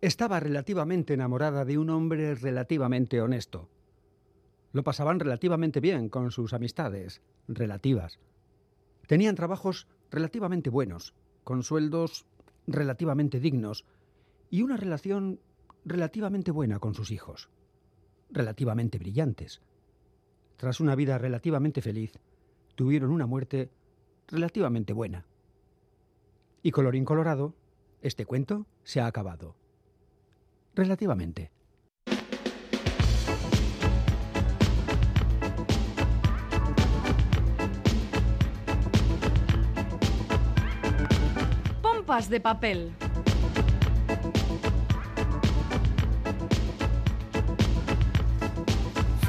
Estaba relativamente enamorada de un hombre relativamente honesto. Lo pasaban relativamente bien con sus amistades, relativas. Tenían trabajos relativamente buenos, con sueldos relativamente dignos y una relación relativamente buena con sus hijos, relativamente brillantes. Tras una vida relativamente feliz, tuvieron una muerte relativamente buena. Y colorín colorado, este cuento se ha acabado. Relativamente. Pompas de papel.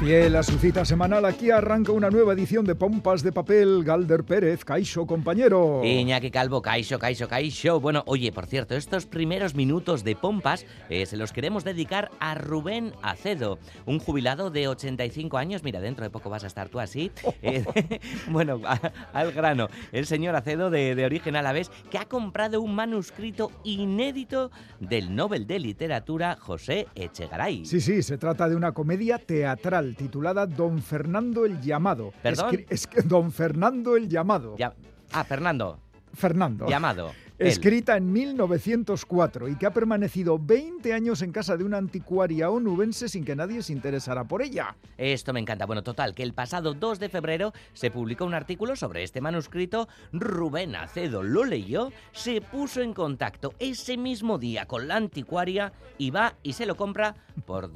Fiel a su cita semanal, aquí arranca una nueva edición de Pompas de Papel. Galder Pérez, Caixo, compañero. Iñaki Calvo, Caixo, Caixo, Caixo. Bueno, oye, por cierto, estos primeros minutos de Pompas eh, se los queremos dedicar a Rubén Acedo, un jubilado de 85 años. Mira, dentro de poco vas a estar tú así. Eh, bueno, a- al grano. El señor Acedo, de, de origen alavés, que ha comprado un manuscrito inédito del Nobel de Literatura José Echegaray. Sí, sí, se trata de una comedia teatral titulada Don Fernando el Llamado. ¿Perdón? Es que Don Fernando el Llamado. Ya- Ah, Fernando, Fernando. llamado. Escrita en 1904 y que ha permanecido 20 años en casa de una anticuaria onubense sin que nadie se interesara por ella. Esto me encanta. Bueno, total, que el pasado 2 de febrero se publicó un artículo sobre este manuscrito. Rubén Acedo lo leyó, se puso en contacto ese mismo día con la anticuaria y va y se lo compra por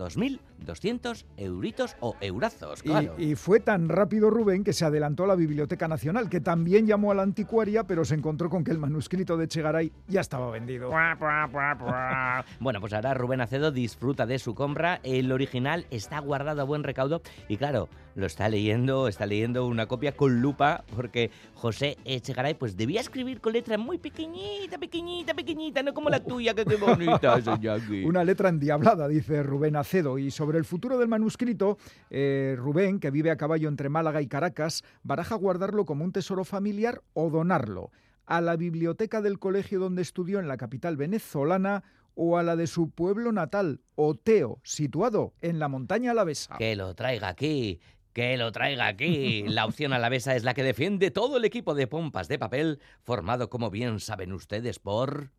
2.200 euritos o eurazos, Y- claro. Y, fue tan rápido Rubén que se adelantó a la Biblioteca Nacional, que también llamó a la anticuaria, pero se encontró con que el manuscrito de Chegaray ya estaba vendido. Bueno, pues ahora Rubén Acedo disfruta de su compra. El original está guardado a buen recaudo y claro, lo está leyendo, está leyendo una copia con lupa porque José Echegaray pues debía escribir con letra muy pequeñita, pequeñita, pequeñita, no como la tuya, que qué bonita. Una letra endiablada, dice Rubén Acedo. Y sobre el futuro del manuscrito, eh, Rubén, que vive a caballo entre Málaga y Caracas, baraja guardarlo como un tesoro familiar o donarlo a la biblioteca del colegio donde estudió en la capital venezolana o a la de su pueblo natal, Oteo, situado en la montaña alavesa. Que lo traiga aquí. Que lo traiga aquí. La opción alavesa es la que defiende todo el equipo de pompas de papel, formado, como bien saben ustedes, por.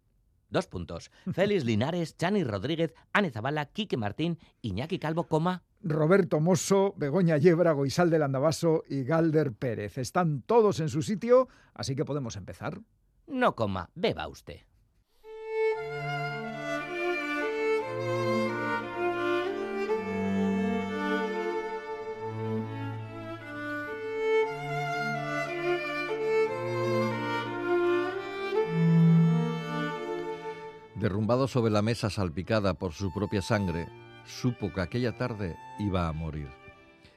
Dos puntos. Félix Linares, Chani Rodríguez, Ane Zabala, Quique Martín, Iñaki Calvo, coma. Roberto Mosso, Begoña Yebra, Goisal del Andabaso y Galder Pérez. Están todos en su sitio, así que podemos empezar. No coma, beba usted. Derrumbado sobre la mesa salpicada por su propia sangre, supo que aquella tarde iba a morir.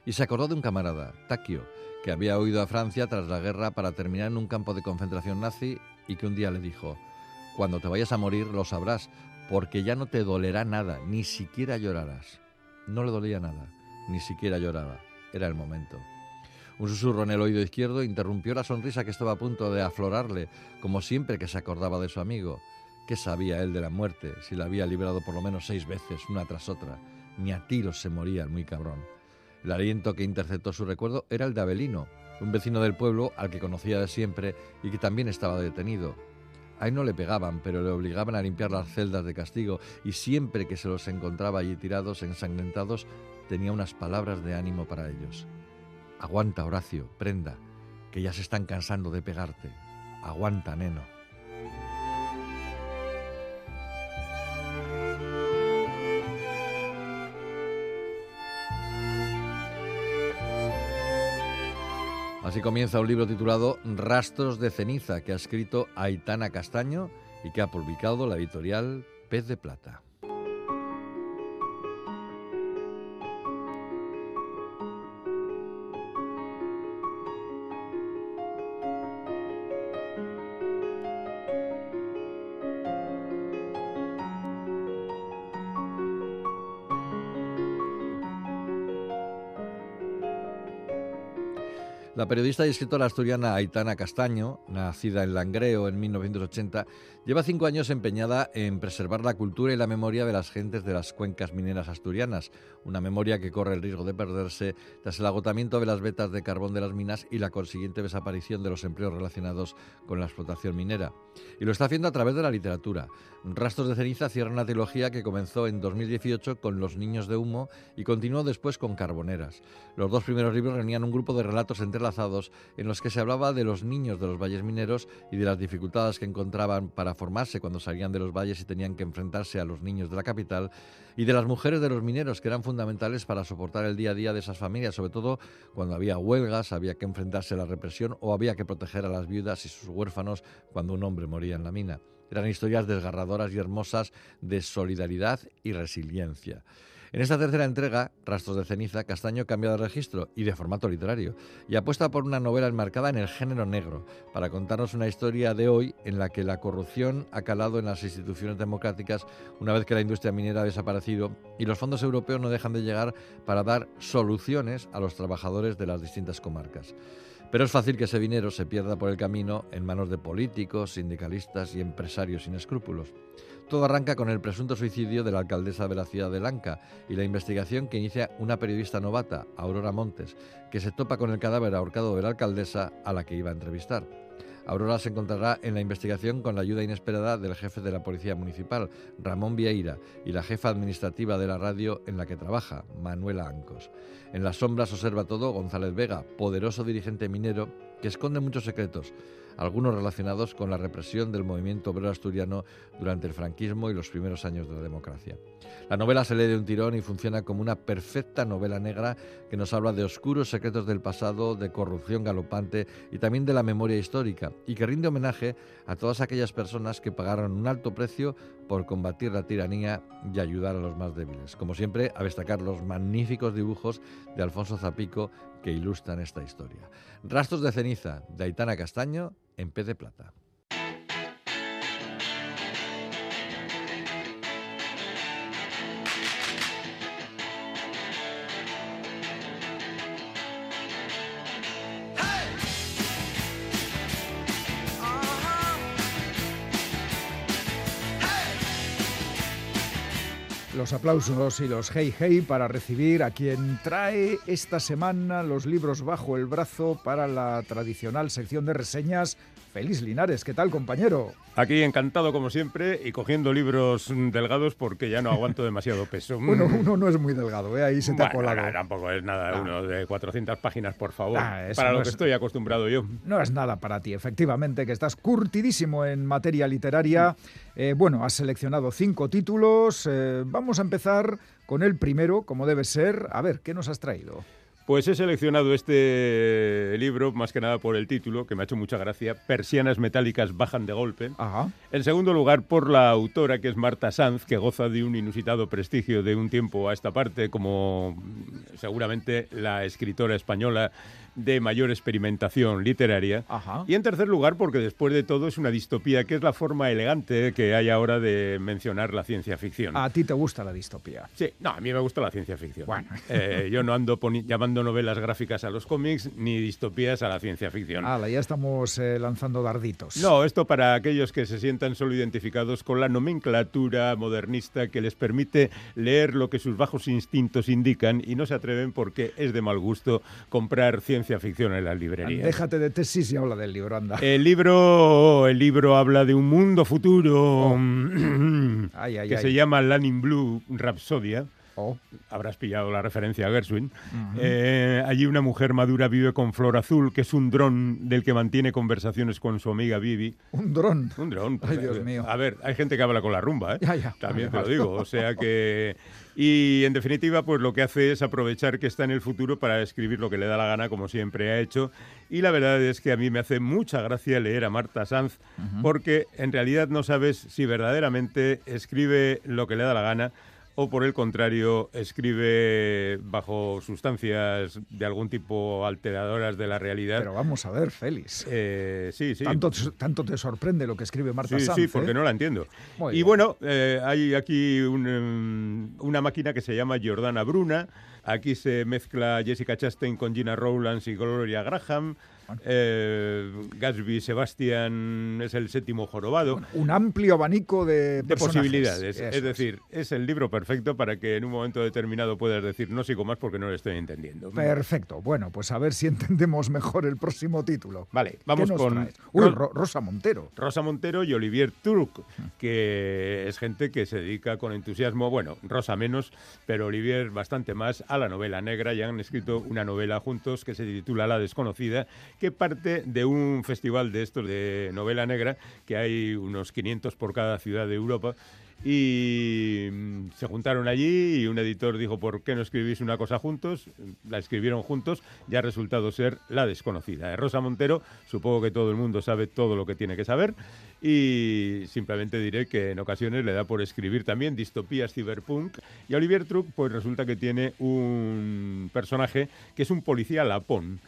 Y se acordó de un camarada, Takio, que había huido a Francia tras la guerra para terminar en un campo de concentración nazi y que un día le dijo, cuando te vayas a morir lo sabrás, porque ya no te dolerá nada, ni siquiera llorarás. No le dolía nada, ni siquiera lloraba. Era el momento. Un susurro en el oído izquierdo interrumpió la sonrisa que estaba a punto de aflorarle, como siempre que se acordaba de su amigo. ¿Qué sabía él de la muerte si la había librado por lo menos seis veces, una tras otra? Ni a tiros se moría el muy cabrón. El aliento que interceptó su recuerdo era el de Abelino, un vecino del pueblo al que conocía de siempre y que también estaba detenido. A no le pegaban, pero le obligaban a limpiar las celdas de castigo y siempre que se los encontraba allí tirados, ensangrentados, tenía unas palabras de ánimo para ellos. Aguanta, Horacio, prenda, que ya se están cansando de pegarte. Aguanta, neno. Comienza un libro titulado Rastros de ceniza que ha escrito Aitana Castaño y que ha publicado la editorial Pez de Plata. La periodista y escritora asturiana Aitana Castaño, nacida en Langreo en 1980, lleva cinco años empeñada en preservar la cultura y la memoria de las gentes de las cuencas mineras asturianas, una memoria que corre el riesgo de perderse tras el agotamiento de las vetas de carbón de las minas y la consiguiente desaparición de los empleos relacionados con la explotación minera. Y lo está haciendo a través de la literatura. Rastros de ceniza cierra una trilogía que comenzó en 2018 con Los niños de humo y continuó después con Carboneras. Los dos primeros libros reunían un grupo de relatos en los que se hablaba de los niños de los valles mineros y de las dificultades que encontraban para formarse cuando salían de los valles y tenían que enfrentarse a los niños de la capital, y de las mujeres de los mineros que eran fundamentales para soportar el día a día de esas familias, sobre todo cuando había huelgas, había que enfrentarse a la represión o había que proteger a las viudas y sus huérfanos cuando un hombre moría en la mina. Eran historias desgarradoras y hermosas de solidaridad y resiliencia. En esta tercera entrega, Rastros de ceniza, Castaño cambia de registro y de formato literario y apuesta por una novela enmarcada en el género negro para contarnos una historia de hoy en la que la corrupción ha calado en las instituciones democráticas una vez que la industria minera ha desaparecido y los fondos europeos no dejan de llegar para dar soluciones a los trabajadores de las distintas comarcas. Pero es fácil que ese dinero se pierda por el camino en manos de políticos, sindicalistas y empresarios sin escrúpulos. Todo arranca con el presunto suicidio de la alcaldesa de la ciudad de Lanca y la investigación que inicia una periodista novata, Aurora Montes, que se topa con el cadáver ahorcado de la alcaldesa a la que iba a entrevistar. Aurora se encontrará en la investigación con la ayuda inesperada del jefe de la Policía Municipal, Ramón Vieira, y la jefa administrativa de la radio en la que trabaja, Manuela Ancos. En las sombras observa todo González Vega, poderoso dirigente minero que esconde muchos secretos, algunos relacionados con la represión del movimiento obrero asturiano durante el franquismo y los primeros años de la democracia. La novela se lee de un tirón y funciona como una perfecta novela negra que nos habla de oscuros secretos del pasado, de corrupción galopante y también de la memoria histórica, y que rinde homenaje a todas aquellas personas que pagaron un alto precio por combatir la tiranía y ayudar a los más débiles. Como siempre, a destacar los magníficos dibujos de Alfonso Zapico que ilustran esta historia. Rastros de ceniza, de Aitana Castaño, en pez de plata. Los aplausos y los hey hey para recibir a quien trae esta semana los libros bajo el brazo para la tradicional sección de reseñas Feliz Linares, ¿qué tal, compañero? Aquí encantado como siempre y cogiendo libros delgados porque ya no aguanto demasiado peso. bueno, uno no es muy delgado, ¿eh? ahí se te ha colado. tampoco es nada, uno de 400 páginas, por favor, para lo que estoy acostumbrado yo. No es nada para ti, efectivamente, que estás curtidísimo en materia literaria. Eh, bueno, has seleccionado cinco títulos. Eh, vamos a empezar con el primero, como debe ser. A ver, ¿qué nos has traído? Pues he seleccionado este libro más que nada por el título, que me ha hecho mucha gracia, Persianas metálicas bajan de golpe. En segundo lugar, por la autora, que es Marta Sanz, que goza de un inusitado prestigio de un tiempo a esta parte, como seguramente la escritora española de mayor experimentación literaria. Y en tercer lugar, porque después de todo es una distopía, que es la forma elegante que hay ahora de mencionar la ciencia ficción. ¿A ti te gusta la distopía? Sí, no, a mí me gusta la ciencia ficción. Eh, yo no ando llamando novelas gráficas a los cómics ni distopías a la ciencia ficción. Ah, ya estamos eh, lanzando darditos. No, esto para aquellos que se sientan solo identificados con la nomenclatura modernista que les permite leer lo que sus bajos instintos indican y no se atreven porque es de mal gusto comprar ciencia ficción en las librerías. Déjate de tesis y habla del libro, anda. El libro, el libro habla de un mundo futuro oh. que se llama Lanning Blue Rhapsodia. Oh. Habrás pillado la referencia a Gershwin. Eh, allí una mujer madura vive con Flor Azul, que es un dron del que mantiene conversaciones con su amiga Vivi. ¿Un dron? Un dron. Ay, Dios mío. A ver, hay gente que habla con la rumba, ¿eh? También te lo digo. O sea que y en definitiva, pues lo que hace es aprovechar que está en el futuro para escribir lo que le da la gana, como siempre ha hecho. Y la verdad es que a mí me hace mucha gracia leer a Marta Sanz, porque en realidad no sabes si verdaderamente escribe lo que le da la gana o por el contrario escribe bajo sustancias de algún tipo alteradoras de la realidad. Pero vamos a ver, Félix. Eh, sí, sí. Tanto, tanto, te sorprende lo que escribe Marta sí, Sanz. Sí, porque ¿eh? no la entiendo. y bueno, eh, hay aquí em, una máquina que se llama Giordana Bruna, Aquí se mezcla Jessica Chastain con Gina Rowlands y Gloria Graham. Eh, Gatsby Sebastian es el séptimo jorobado. un amplio abanico de, posibilidades. es decir, es el libro perfecto para que en un momento determinado puedas decir no sigo más porque no lo estoy entendiendo. Perfecto. Bueno, pues a ver si entendemos mejor el próximo título. Vale, vamos con Rosa Montero. Rosa Montero y Olivier Turc, que es gente que se dedica con entusiasmo, bueno, Rosa menos, pero Olivier bastante más a la novela negra y han escrito una novela juntos que se titula La desconocida que parte de un festival de estos de novela negra, que hay unos 500 por cada ciudad de Europa. Y mm, se juntaron allí y un editor dijo, ¿por qué no escribís una cosa juntos? La escribieron juntos y ha resultado ser La desconocida. De Rosa Montero, supongo que todo el mundo sabe todo lo que tiene que saber y simplemente diré que en ocasiones le da por escribir también distopías ciberpunk y Olivier Truc pues resulta que tiene un personaje que es un policía lapón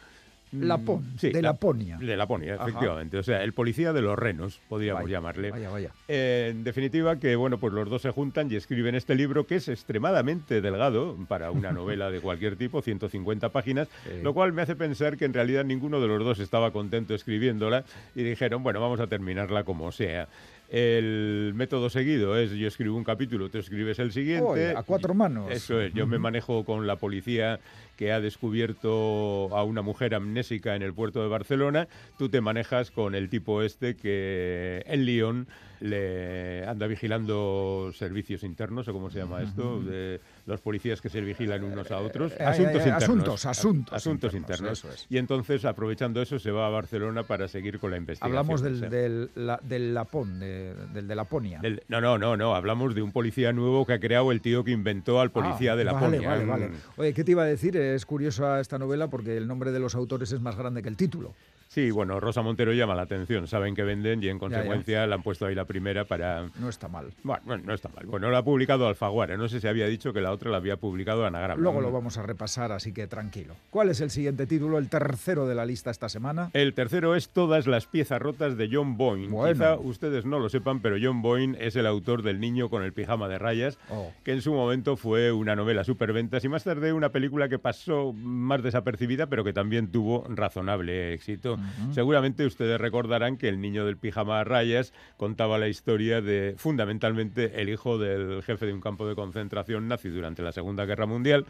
Lapón, mm, de Laponia. De Laponia, efectivamente. O sea, el policía de los renos, podríamos llamarle. Vaya, vaya. Eh, en definitiva, que bueno, pues los dos se juntan y escriben este libro que es extremadamente delgado para una novela de cualquier tipo, 150 páginas, lo cual me hace pensar que en realidad ninguno de los dos estaba contento escribiéndola y dijeron, bueno, vamos a terminarla como sea. El método seguido es yo escribo un capítulo, tú escribes el siguiente. a cuatro manos. Eso es, yo me manejo con la policía que ha descubierto a una mujer amnésica en el puerto de Barcelona, tú te manejas con el tipo este que en Lyon le anda vigilando servicios internos, o cómo se llama esto, de los policías que se vigilan unos a otros. Eh, asuntos eh, internos. Asuntos, asuntos. Asuntos internos. Y entonces, aprovechando eso, se va a Barcelona para seguir con la investigación. Hablamos del, del, del Lapón, del de Laponia. no, no, no, no. Hablamos de un policía nuevo que ha creado el tío que inventó al policía ah, de Laponia. Vale, vale, vale. Oye, ¿qué te iba a decir? Es curiosa esta novela porque el nombre de los autores es más grande que el título. Sí, bueno, Rosa Montero llama la atención. Saben que venden y en consecuencia la han puesto ahí la primera para. No está mal. Bueno, no está mal. Bueno, la ha publicado Alfaguara. No sé si había dicho que la otra la había publicado Anagrama. Luego lo vamos a repasar, así que tranquilo. ¿Cuál es el siguiente título, el tercero de la lista esta semana? El tercero es Todas las piezas rotas de John Boyne. Quizá ustedes no lo sepan, pero John Boyne es el autor del Niño con el pijama de rayas, oh. que en su momento fue una novela superventas y más tarde una película que pasó más desapercibida, pero que también tuvo razonable éxito. Seguramente ustedes recordarán que El niño del pijama a rayas contaba la historia de, fundamentalmente, el hijo del jefe de un campo de concentración nazi durante la Segunda Guerra Mundial,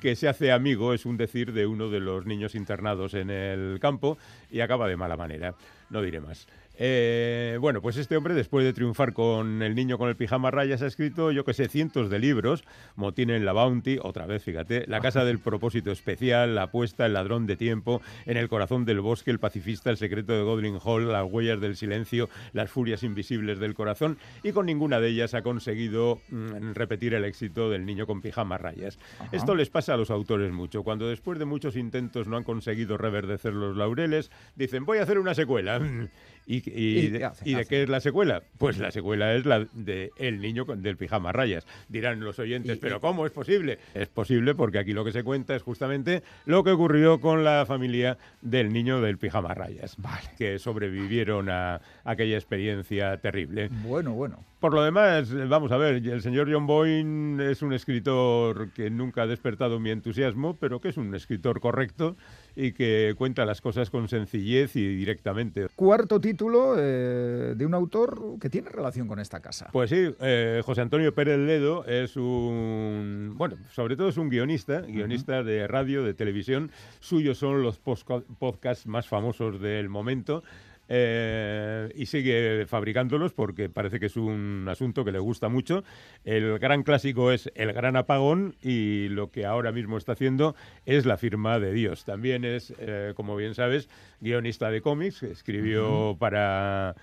que se hace amigo, es un decir, de uno de los niños internados en el campo y acaba de mala manera. No diré más. Eh, bueno, pues este hombre, después de triunfar con El niño con el pijama rayas, ha escrito, yo que sé, cientos de libros. Motín en la Bounty, otra vez, fíjate, La casa del propósito especial, La apuesta, El ladrón de tiempo, En el corazón del bosque, El pacifista, El secreto de Godwin Hall, Las huellas del silencio, Las furias invisibles del corazón, y con ninguna de ellas ha conseguido mm, repetir el éxito del niño con pijama rayas. Esto les pasa a los autores mucho. Cuando después de muchos intentos no han conseguido reverdecer los laureles, dicen, voy a hacer una secuela. ¿Y, de, qué es la secuela? Pues la secuela es la de El niño del pijama rayas. Dirán los oyentes, ¿pero cómo es posible? Es posible porque aquí lo que se cuenta es justamente lo que ocurrió con la familia del niño del pijama rayas, que sobrevivieron a aquella experiencia terrible. Bueno, bueno. Por lo demás, vamos a ver, el señor John Boyne es un escritor que nunca ha despertado mi entusiasmo, pero que es un escritor correcto y que cuenta las cosas con sencillez y directamente. Cuarto título eh, de un autor que tiene relación con esta casa. Pues sí, eh, José Antonio Pérez Ledo es un, bueno, sobre todo es un guionista, guionista de radio, de televisión. Suyos son los podcasts más famosos del momento. Eh, y sigue fabricándolos porque parece que es un asunto que le gusta mucho. El gran clásico es El Gran Apagón y lo que ahora mismo está haciendo es La Firma de Dios. También es, eh, como bien sabes, guionista de cómics, escribió para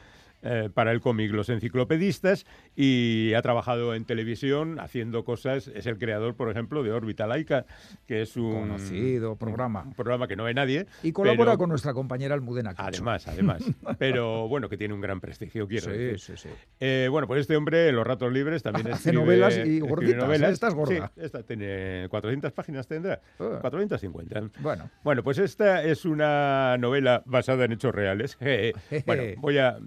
eh, para el cómic Los Enciclopedistas y ha trabajado en televisión haciendo cosas. Es el creador, por ejemplo, de Órbita Laica, que es un conocido programa. Un programa que no ve nadie. Y colabora con nuestra compañera Almudena Además, además. pero bueno, que tiene un gran prestigio, quiero decir. Sí, sí. Eh, bueno, pues este hombre en los ratos libres también Hace novelas y gorditas. Novelas. Esta es gorda. Sí, esta tiene 400 páginas, tendrá. 450. Ah. Bueno. Bueno, pues esta es una novela basada en hechos reales. bueno, voy a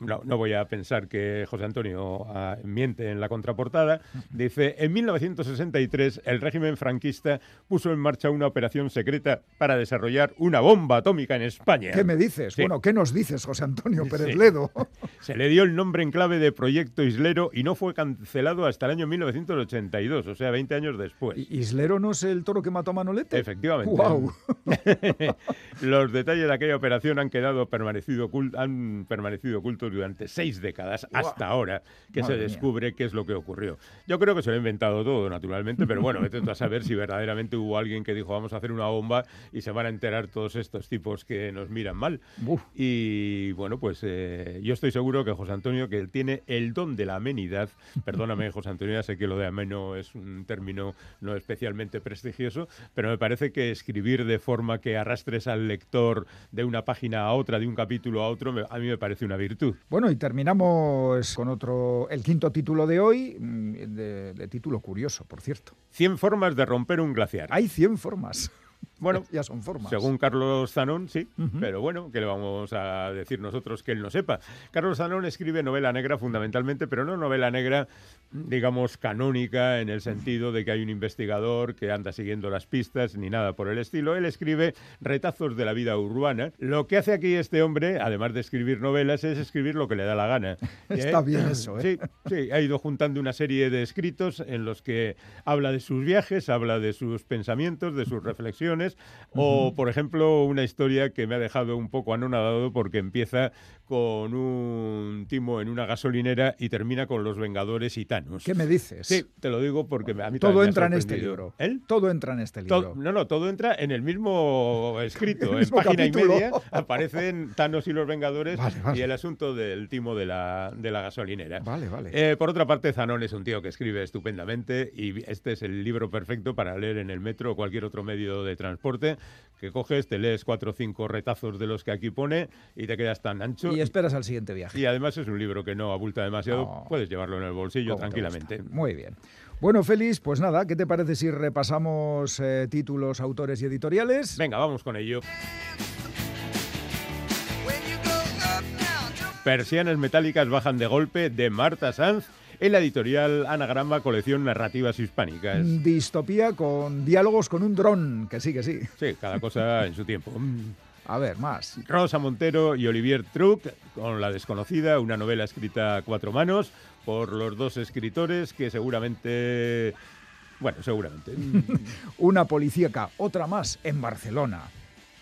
no, no voy a pensar que José Antonio ah, miente en la contraportada, dice, en 1963 el régimen franquista puso en marcha una operación secreta para desarrollar una bomba atómica en España. ¿Qué me dices? Bueno, ¿qué nos dices, José Antonio Pérez Ledo? Se le dio el nombre en clave de Proyecto Islero y no fue cancelado hasta el año 1982, o sea, 20 años después. ¿Islero no es el toro que mató a Manolete? Efectivamente. ¡Wow! Los detalles de aquella operación han quedado permanecido han permanecido ocultos durante seis décadas hasta ahora que se descubre qué es lo que ocurrió. Yo creo que se lo ha inventado todo, naturalmente, pero bueno, vete a saber si verdaderamente hubo alguien que dijo vamos a hacer una bomba y se van a enterar todos estos tipos que nos miran mal. Y bueno, pues eh, yo estoy seguro que José Antonio, que tiene el don de la amenidad, perdóname José Antonio, ya sé que lo de ameno es un término no especialmente prestigioso, pero me parece que escribir de forma que arrastres al lector de una página a otra, de un capítulo a otro, a mí me parece una virtud. Bueno, y terminamos con otro, el quinto título de hoy, mm, de, de título curioso, por cierto. 100 formas de romper un glaciar. Hay 100 formas. Bueno, ya son formas. Según Carlos Zanón, sí, pero bueno, ¿qué le vamos a decir nosotros que él no sepa? Carlos Zanón escribe novela negra fundamentalmente, pero no novela negra, digamos, canónica en el sentido de que hay un investigador que anda siguiendo las pistas ni nada por el estilo. Él escribe retazos de la vida urbana. Lo que hace aquí este hombre, además de escribir novelas, es escribir lo que le da la gana. Está bien eso, ¿eh? Sí, sí, ha ido juntando una serie de escritos en los que habla de sus viajes, habla de sus pensamientos, de sus reflexiones o, por ejemplo, una historia que me ha dejado un poco anonadado porque empieza con un timo en una gasolinera y termina con los Vengadores y Thanos. ¿Qué me dices? Sí, te lo digo porque a mí Todo entra en este libro. ¿El? Todo entra en este libro. no, no, todo entra en el mismo escrito. en página y media aparecen Thanos y los Vengadores y el asunto del timo de la, de la gasolinera. Vale, vale. Eh, por otra parte, Zanón es un tío que escribe estupendamente y este es el libro perfecto para leer en el metro o cualquier otro medio de transporte transporte, que coges, te lees cuatro o cinco retazos de los que aquí pone y te quedas tan ancho. Y esperas al siguiente viaje. Y además es un libro que no abulta demasiado, puedes llevarlo en el bolsillo tranquilamente. Muy bien. Bueno, Félix, pues nada, ¿qué te parece si repasamos eh, títulos, autores y editoriales? Venga, vamos con ello. Persianas metálicas bajan de golpe de Marta Sanz en la editorial Anagrama Colección Narrativas Hispánicas. Distopía con diálogos con un dron, que sí, que sí. Sí, cada cosa en su tiempo. A ver, más. Rosa Montero y Olivier Truc, con La desconocida, una novela escrita a cuatro manos por los dos escritores que seguramente... Bueno, seguramente. una policíaca, otra más, en Barcelona.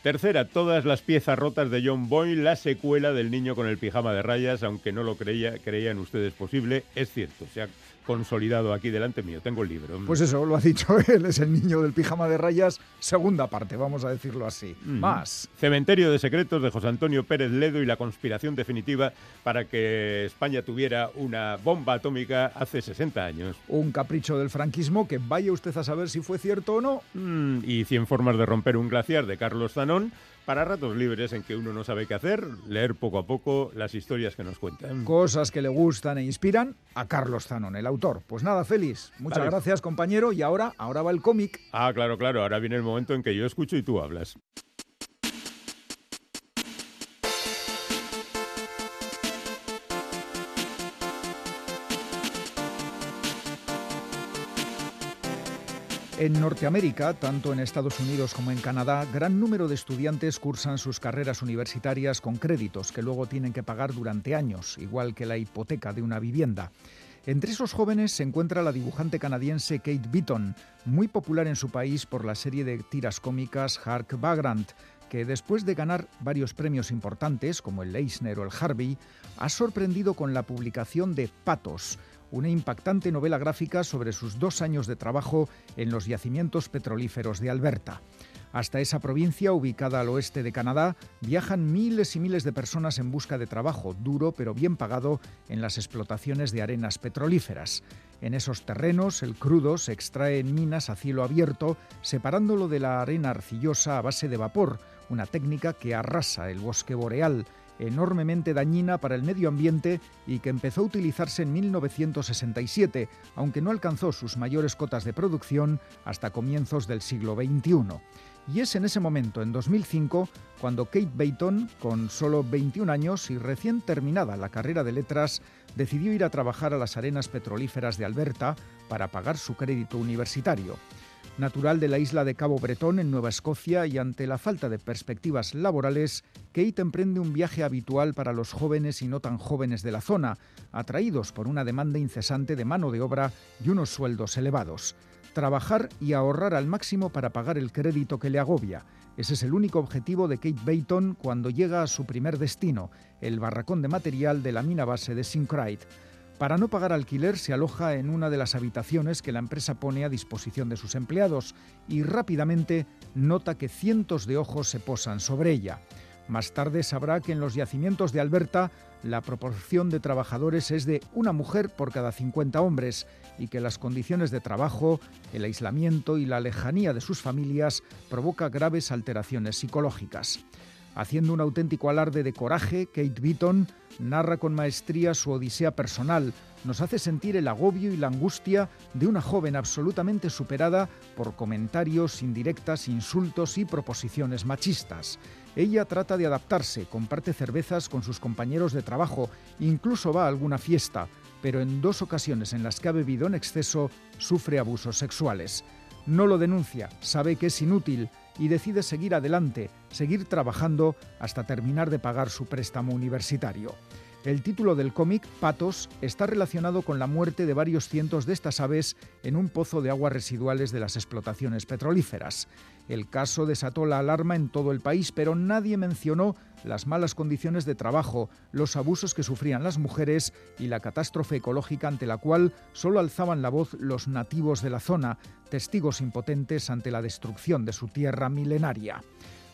Tercera, todas las piezas rotas de John Boyle, la secuela del niño con el pijama de rayas, aunque no lo creía, creían ustedes posible, es cierto. O sea, consolidado aquí delante mío. Tengo el libro. Pues eso, lo ha dicho él, es el niño del pijama de rayas, segunda parte, vamos a decirlo así. Más. Cementerio de secretos de José Antonio Pérez Ledo y la conspiración definitiva para que España tuviera una bomba atómica hace 60 años. Un capricho del franquismo que vaya usted a saber si fue cierto o no. Mm, y 100 formas de romper un glaciar de Carlos Zanón para ratos libres en que uno no sabe qué hacer, leer poco a poco las historias que nos cuentan. Cosas que le gustan e inspiran a Carlos Zanón, el autor. Pues nada, Félix, muchas gracias compañero y ahora, ahora va el cómic. Ah, claro, claro, ahora viene el momento en que yo escucho y tú hablas. En Norteamérica, tanto en Estados Unidos como en Canadá, gran número de estudiantes cursan sus carreras universitarias con créditos que luego tienen que pagar durante años, igual que la hipoteca de una vivienda. Entre esos jóvenes se encuentra la dibujante canadiense Kate Beaton, muy popular en su país por la serie de tiras cómicas Hark Vagrant, que después de ganar varios premios importantes, como el Eisner o el Harvey, ha sorprendido con la publicación de Patos, una impactante novela gráfica sobre sus dos años de trabajo en los yacimientos petrolíferos de Alberta. Hasta esa provincia, ubicada al oeste de Canadá, viajan miles y miles de personas en busca de trabajo duro pero bien pagado en las explotaciones de arenas petrolíferas. En esos terrenos, el crudo se extrae en minas a cielo abierto, separándolo de la arena arcillosa a base de vapor, una técnica que arrasa el bosque boreal enormemente dañina para el medio ambiente y que empezó a utilizarse en 1967, aunque no alcanzó sus mayores cotas de producción hasta comienzos del siglo XXI. Y es en ese momento, en 2005, cuando Kate Bayton, con solo 21 años y recién terminada la carrera de letras, decidió ir a trabajar a las arenas petrolíferas de Alberta para pagar su crédito universitario. Natural de la isla de Cabo Bretón, en Nueva Escocia, y ante la falta de perspectivas laborales, Kate emprende un viaje habitual para los jóvenes y no tan jóvenes de la zona, atraídos por una demanda incesante de mano de obra y unos sueldos elevados trabajar y ahorrar al máximo para pagar el crédito que le agobia. Ese es el único objetivo de Kate Bayton cuando llega a su primer destino, el barracón de material de la mina base de Synchrite. Para no pagar alquiler se aloja en una de las habitaciones que la empresa pone a disposición de sus empleados y rápidamente nota que cientos de ojos se posan sobre ella. Más tarde sabrá que en los yacimientos de Alberta la proporción de trabajadores es de una mujer por cada 50 hombres y que las condiciones de trabajo, el aislamiento y la lejanía de sus familias provoca graves alteraciones psicológicas. Haciendo un auténtico alarde de coraje, Kate Beaton narra con maestría su odisea personal, nos hace sentir el agobio y la angustia de una joven absolutamente superada por comentarios, indirectas, insultos y proposiciones machistas. Ella trata de adaptarse, comparte cervezas con sus compañeros de trabajo, incluso va a alguna fiesta, pero en dos ocasiones en las que ha bebido en exceso sufre abusos sexuales. No lo denuncia, sabe que es inútil y decide seguir adelante, seguir trabajando hasta terminar de pagar su préstamo universitario. El título del cómic, Patos, está relacionado con la muerte de varios cientos de estas aves en un pozo de aguas residuales de las explotaciones petrolíferas. El caso desató la alarma en todo el país, pero nadie mencionó las malas condiciones de trabajo, los abusos que sufrían las mujeres y la catástrofe ecológica ante la cual solo alzaban la voz los nativos de la zona, testigos impotentes ante la destrucción de su tierra milenaria.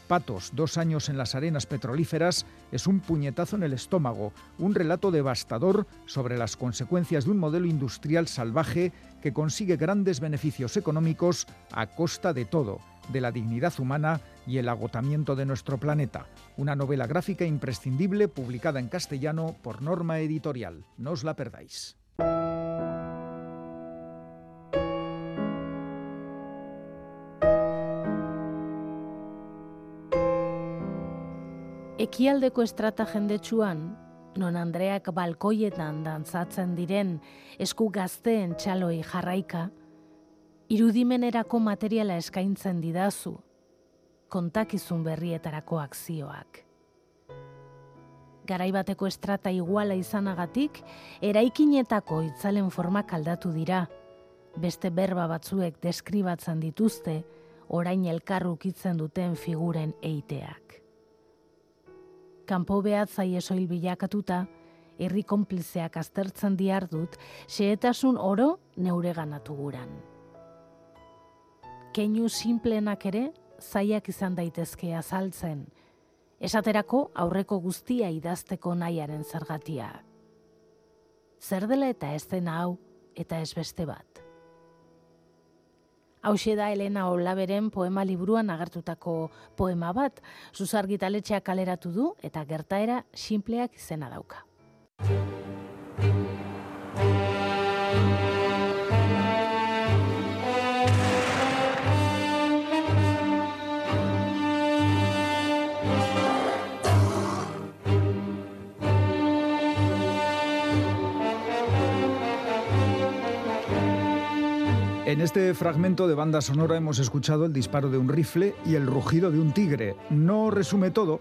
Patos, dos años en las arenas petrolíferas, es un puñetazo en el estómago, un relato devastador sobre las consecuencias de un modelo industrial salvaje que consigue grandes beneficios económicos a costa de todo, de la dignidad humana y el agotamiento de nuestro planeta. Una novela gráfica imprescindible publicada en castellano por Norma Editorial. No os la perdáis. Ekialdeko estrata jendetsuan, non Andreak balkoietan dantzatzen diren esku gazteen txaloi jarraika, irudimenerako materiala eskaintzen didazu, kontakizun berrietarako akzioak. Garaibateko estrata iguala izanagatik, eraikinetako itzalen formak aldatu dira, beste berba batzuek deskribatzen dituzte, orain elkarrukitzen duten figuren eiteak kanpo behatzai esoil bilakatuta, herri konplizeak aztertzen diar dut, xehetasun oro neure ganatu guran. Keinu simplenak ere, zaiak izan daitezke azaltzen, esaterako aurreko guztia idazteko nahiaren zergatia. Zer dela eta ez dena hau, eta ez beste bat. Hau da Elena Olaberen poema liburuan agertutako poema bat, zuzargitaletxeak kaleratu du eta gertaera sinpleak izena dauka. En este fragmento de banda sonora hemos escuchado el disparo de un rifle y el rugido de un tigre. No resume todo,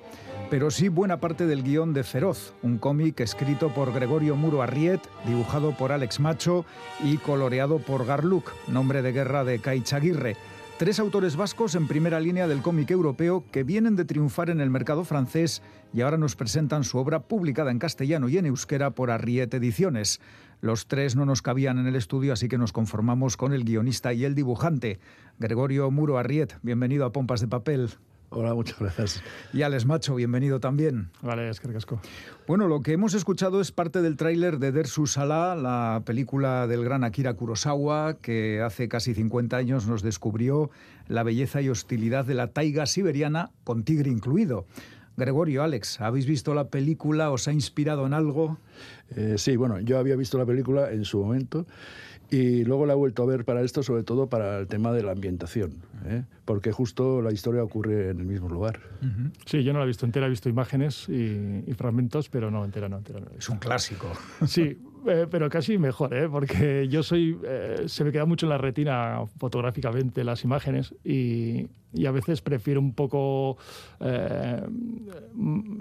pero sí buena parte del guion de Feroz, un cómic escrito por Gregorio Muro Arriet, dibujado por Alex Macho y coloreado por Garluc, nombre de guerra de Caichaguirre. Tres autores vascos en primera línea del cómic europeo que vienen de triunfar en el mercado francés y ahora nos presentan su obra publicada en castellano y en euskera por Arriet Ediciones. Los tres no nos cabían en el estudio, así que nos conformamos con el guionista y el dibujante. Gregorio Muro Arriet, bienvenido a Pompas de Papel. Hola, muchas gracias. Y Alex Macho, bienvenido también. Vale, es que casco. Bueno, lo que hemos escuchado es parte del tráiler de Dersu Sala, la película del gran Akira Kurosawa, que hace casi 50 años nos descubrió la belleza y hostilidad de la taiga siberiana, con tigre incluido. Gregorio, Alex, ¿habéis visto la película? ¿Os ha inspirado en algo? Eh, sí, bueno, yo había visto la película en su momento y luego la he vuelto a ver para esto, sobre todo para el tema de la ambientación, ¿eh? porque justo la historia ocurre en el mismo lugar. Sí, yo no la he visto entera, he visto imágenes y, fragmentos, pero no entera, no entera. Es un clásico. Sí, eh, pero casi mejor, ¿eh? porque yo soy. Eh, se me queda mucho en la retina fotográficamente las imágenes y, y a veces prefiero un poco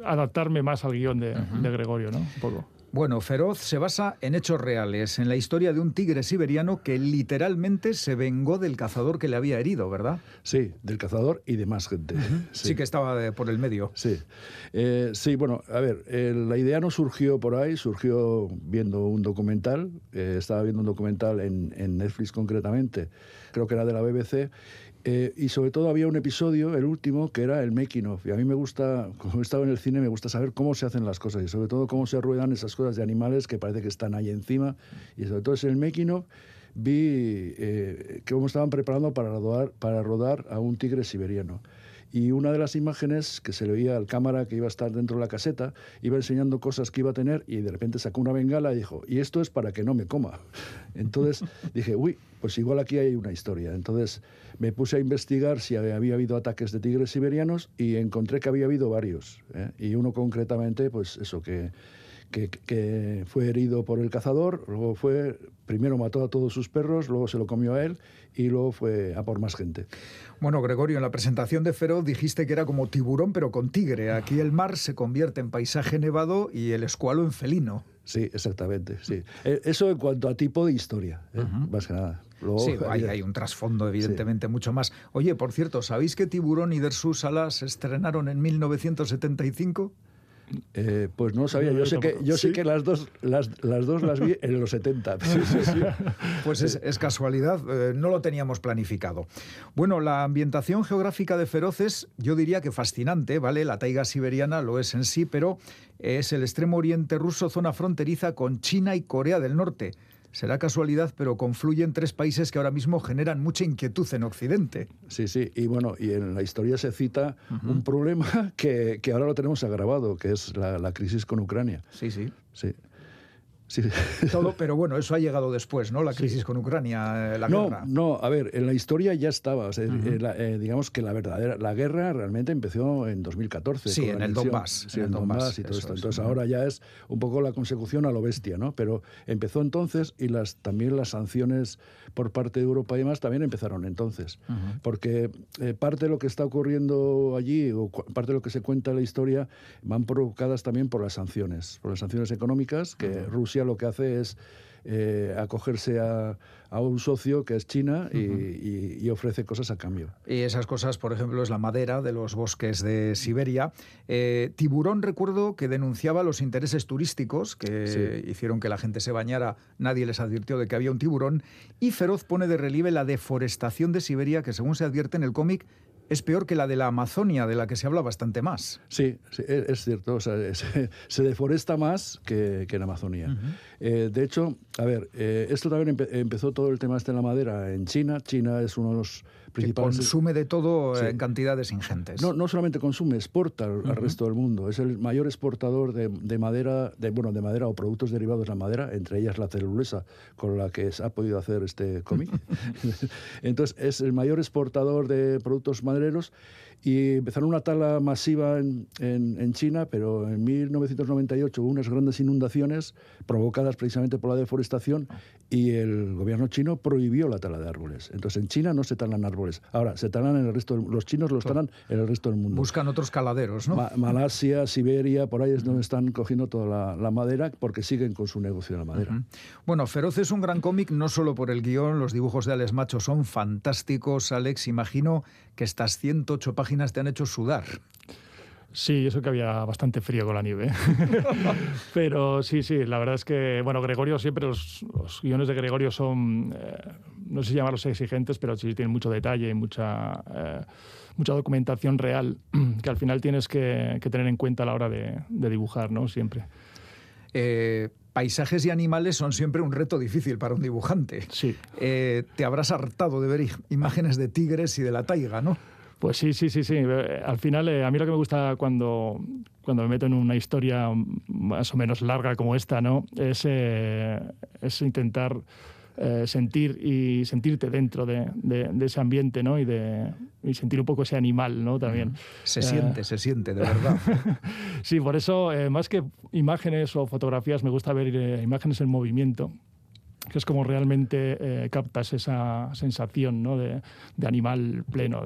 adaptarme más al guion de, de Gregorio, ¿no? Un poco. Bueno, Feroz se basa en hechos reales, en la historia de un tigre siberiano que literalmente se vengó del cazador que le había herido, ¿verdad? Sí, del cazador y de más gente. sí. que estaba por el medio. Sí, eh, sí bueno, a ver, eh, la idea no surgió por ahí, surgió viendo un documental, eh, estaba viendo un documental en, en Netflix concretamente, creo que era de la BBC, eh, y sobre todo había un episodio, el último, que era el making of. Y a mí me gusta, como he estado en el cine, me gusta saber cómo se hacen las cosas y sobre todo cómo se ruedan esas cosas de animales que parece que están ahí encima. Y sobre todo en el making of vi eh, cómo estaban preparando para rodar, para rodar a un tigre siberiano y una de las imágenes que se le veía al cámara que iba a estar dentro de la caseta, iba enseñando cosas que iba a tener y de repente sacó una bengala y dijo, y esto es para que no me coma. Entonces dije, uy, pues igual aquí hay una historia. Entonces me puse a investigar si había habido ataques de tigres siberianos y encontré que había habido varios. ¿eh? Y uno concretamente, pues eso, que que, fue herido por el cazador, luego fue, primero mató a todos sus perros, luego se lo comió a él y luego fue a por más gente. Bueno, Gregorio, en la presentación de Feroz dijiste que era como tiburón pero con tigre. Aquí el mar se convierte en paisaje nevado y el escualo en felino. Sí, exactamente, sí. Eh, eso en cuanto a tipo de historia, ¿eh? más que nada. sí, hay, un trasfondo, evidentemente, mucho más. Oye, por cierto, ¿sabéis que Tiburón y Dersus Salas se estrenaron en 1975? Eh, pues no sabía. Yo sé que, yo sé que las, dos, las, las, dos las vi en los 70. pues es, casualidad, eh, no lo teníamos planificado. Bueno, la ambientación geográfica de Feroces, yo diría que fascinante, ¿vale? La taiga siberiana lo es en sí, pero es el extremo oriente ruso, zona fronteriza con China y Corea del Norte. Será casualidad, pero confluyen tres países que ahora mismo generan mucha inquietud en Occidente. Sí, sí, y bueno, y en la historia se cita un problema que, que, ahora lo tenemos agravado, que es la, la crisis con Ucrania. Sí, sí. Sí. Todo, pero bueno, eso ha llegado después, ¿no? La crisis con Ucrania, eh, la no, guerra. No, a ver, en la historia ya estaba. Eh, eh, digamos que la verdadera, la guerra realmente empezó en 2014. Sí, en el Donbass. Sí, en el Donbass y todo esto. Entonces ahora ya es un poco la consecución a lo bestia, ¿no? Pero empezó entonces y las, también las sanciones por parte de Europa y demás también empezaron entonces. Porque parte de lo que está ocurriendo allí, o parte de lo que se cuenta en la historia, van provocadas también por las sanciones, por las sanciones económicas que Rusia lo que hace es eh, acogerse a, un socio que es China y, ofrece cosas a cambio. Y esas cosas, por ejemplo, es la madera de los bosques de Siberia. Eh, Tiburón, recuerdo que denunciaba los intereses turísticos que hicieron que la gente se bañara, nadie les advirtió de que había un tiburón. Y Feroz pone de relieve la deforestación de Siberia, que según se advierte en el cómic, es peor que la de la Amazonia, de la que se habla bastante más. Sí, es, cierto. se, deforesta más que, en Amazonia. Eh, de hecho, a ver, eh, esto también empezó todo el tema este de la madera en China. China es uno de los principales... consume de todo en cantidades ingentes. No, no solamente consume, exporta al, resto del mundo. Es el mayor exportador de, madera, de, bueno, de madera o productos derivados de la madera, entre ellas la celulosa, con la que se ha podido hacer este cómic. Entonces, es el mayor exportador de productos madereros y empezaron una tala masiva en, en, China, pero en 1998 hubo unas grandes inundaciones provocadas precisamente por la deforestación y el gobierno chino prohibió la tala de árboles. Entonces en China no se talan árboles. Ahora, se talan en el resto, los chinos los talan en el resto del mundo. Buscan otros caladeros, ¿no? Malasia, Siberia, por ahí es donde están cogiendo toda la, madera porque siguen con su negocio de la madera. Bueno, Feroz es un gran cómic no solo por el guion, los dibujos de Alex Macho son fantásticos. Alex, imagino que estas 108 páginas te han hecho sudar. Sí, eso que había bastante frío con la nieve. Pero sí, sí, la verdad es que, bueno, Gregorio siempre, los, guiones de Gregorio son, eh, no sé si llamarlos exigentes, pero sí tienen mucho detalle, mucha, eh, mucha documentación real que al final tienes que, tener en cuenta a la hora de, dibujar, ¿no? Siempre. Eh, paisajes y animales son siempre un reto difícil para un dibujante. Sí. te habrás hartado de ver imágenes de tigres y de la taiga, ¿no? Pues sí, sí, sí, sí. Eh, al final, eh, a mí lo que me gusta cuando, cuando me meto en una historia más o menos larga como esta, ¿no? Es, eh, es intentar sentir y sentirte dentro de, de, ese ambiente, ¿no? Y, de, y sentir un poco ese animal, ¿no? También. Se siente, se siente, de verdad. sí, por eso, más que imágenes o fotografías, me gusta ver imágenes en movimiento que es como realmente eh, captas esa sensación ¿no? de, animal pleno.